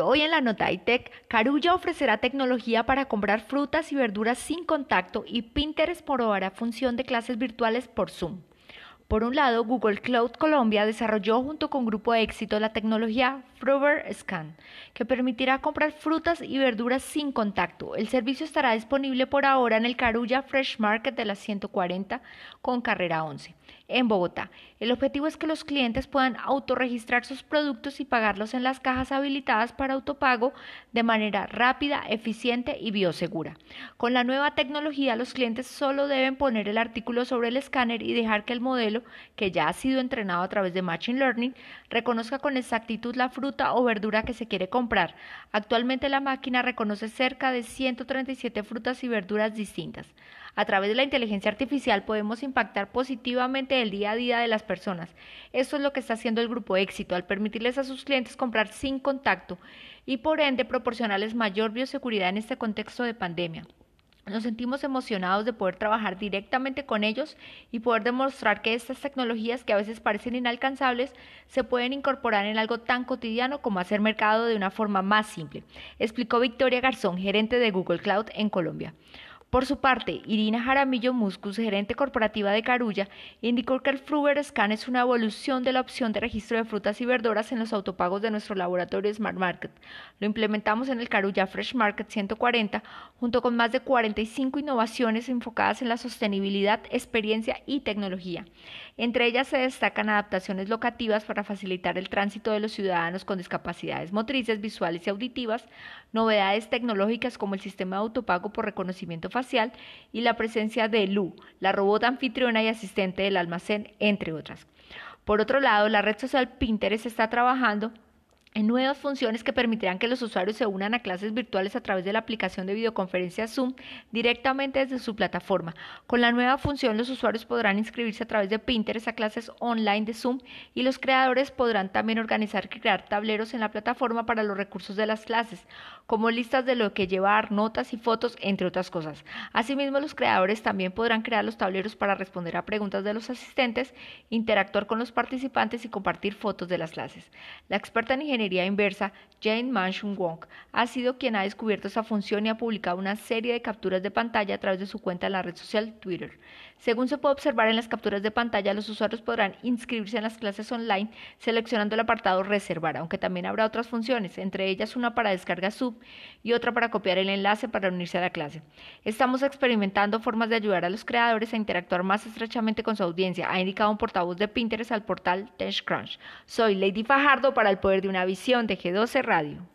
Hoy en la nota iTech, Carulla ofrecerá tecnología para comprar frutas y verduras sin contacto y Pinterest probará función de clases virtuales por Zoom. Por un lado, Google Cloud Colombia desarrolló junto con Grupo Éxito la tecnología Fruver Scan, que permitirá comprar frutas y verduras sin contacto. El servicio estará disponible por ahora en el Carulla Fresh Market de la 140 con carrera 11 en Bogotá. El objetivo es que los clientes puedan autorregistrar sus productos y pagarlos en las cajas habilitadas para autopago de manera rápida, eficiente y biosegura. Con la nueva tecnología, los clientes solo deben poner el artículo sobre el escáner y dejar que el modelo que ya ha sido entrenado a través de Machine Learning, reconozca con exactitud la fruta o verdura que se quiere comprar. Actualmente la máquina reconoce cerca de 137 frutas y verduras distintas. A través de la inteligencia artificial podemos impactar positivamente el día a día de las personas. Esto es lo que está haciendo el grupo éxito al permitirles a sus clientes comprar sin contacto y por ende proporcionarles mayor bioseguridad en este contexto de pandemia. Nos sentimos emocionados de poder trabajar directamente con ellos y poder demostrar que estas tecnologías que a veces parecen inalcanzables se pueden incorporar en algo tan cotidiano como hacer mercado de una forma más simple, explicó Victoria Garzón, gerente de Google Cloud en Colombia. Por su parte, Irina Jaramillo Muscus, gerente corporativa de Carulla, indicó que el Fruber Scan es una evolución de la opción de registro de frutas y verduras en los autopagos de nuestro laboratorio Smart Market. Lo implementamos en el Carulla Fresh Market 140, junto con más de 45 innovaciones enfocadas en la sostenibilidad, experiencia y tecnología. Entre ellas se destacan adaptaciones locativas para facilitar el tránsito de los ciudadanos con discapacidades motrices, visuales y auditivas, novedades tecnológicas como el sistema de autopago por reconocimiento facial y la presencia de Lu, la robot anfitriona y asistente del almacén, entre otras. Por otro lado, la red social Pinterest está trabajando en nuevas funciones que permitirán que los usuarios se unan a clases virtuales a través de la aplicación de videoconferencia Zoom directamente desde su plataforma. Con la nueva función, los usuarios podrán inscribirse a través de Pinterest a clases online de Zoom y los creadores podrán también organizar y crear tableros en la plataforma para los recursos de las clases, como listas de lo que llevar, notas y fotos, entre otras cosas. Asimismo, los creadores también podrán crear los tableros para responder a preguntas de los asistentes, interactuar con los participantes y compartir fotos de las clases. La experta en ingeniería inversa, Jane Manshun Wong, ha sido quien ha descubierto esa función y ha publicado una serie de capturas de pantalla a través de su cuenta en la red social Twitter. Según se puede observar en las capturas de pantalla, los usuarios podrán inscribirse en las clases online seleccionando el apartado Reservar, aunque también habrá otras funciones, entre ellas una para descarga sub y otra para copiar el enlace para unirse a la clase. Estamos experimentando formas de ayudar a los creadores a interactuar más estrechamente con su audiencia, ha indicado un portavoz de Pinterest al portal TechCrunch. Soy Lady Fajardo para el poder de una visión de G12 Radio.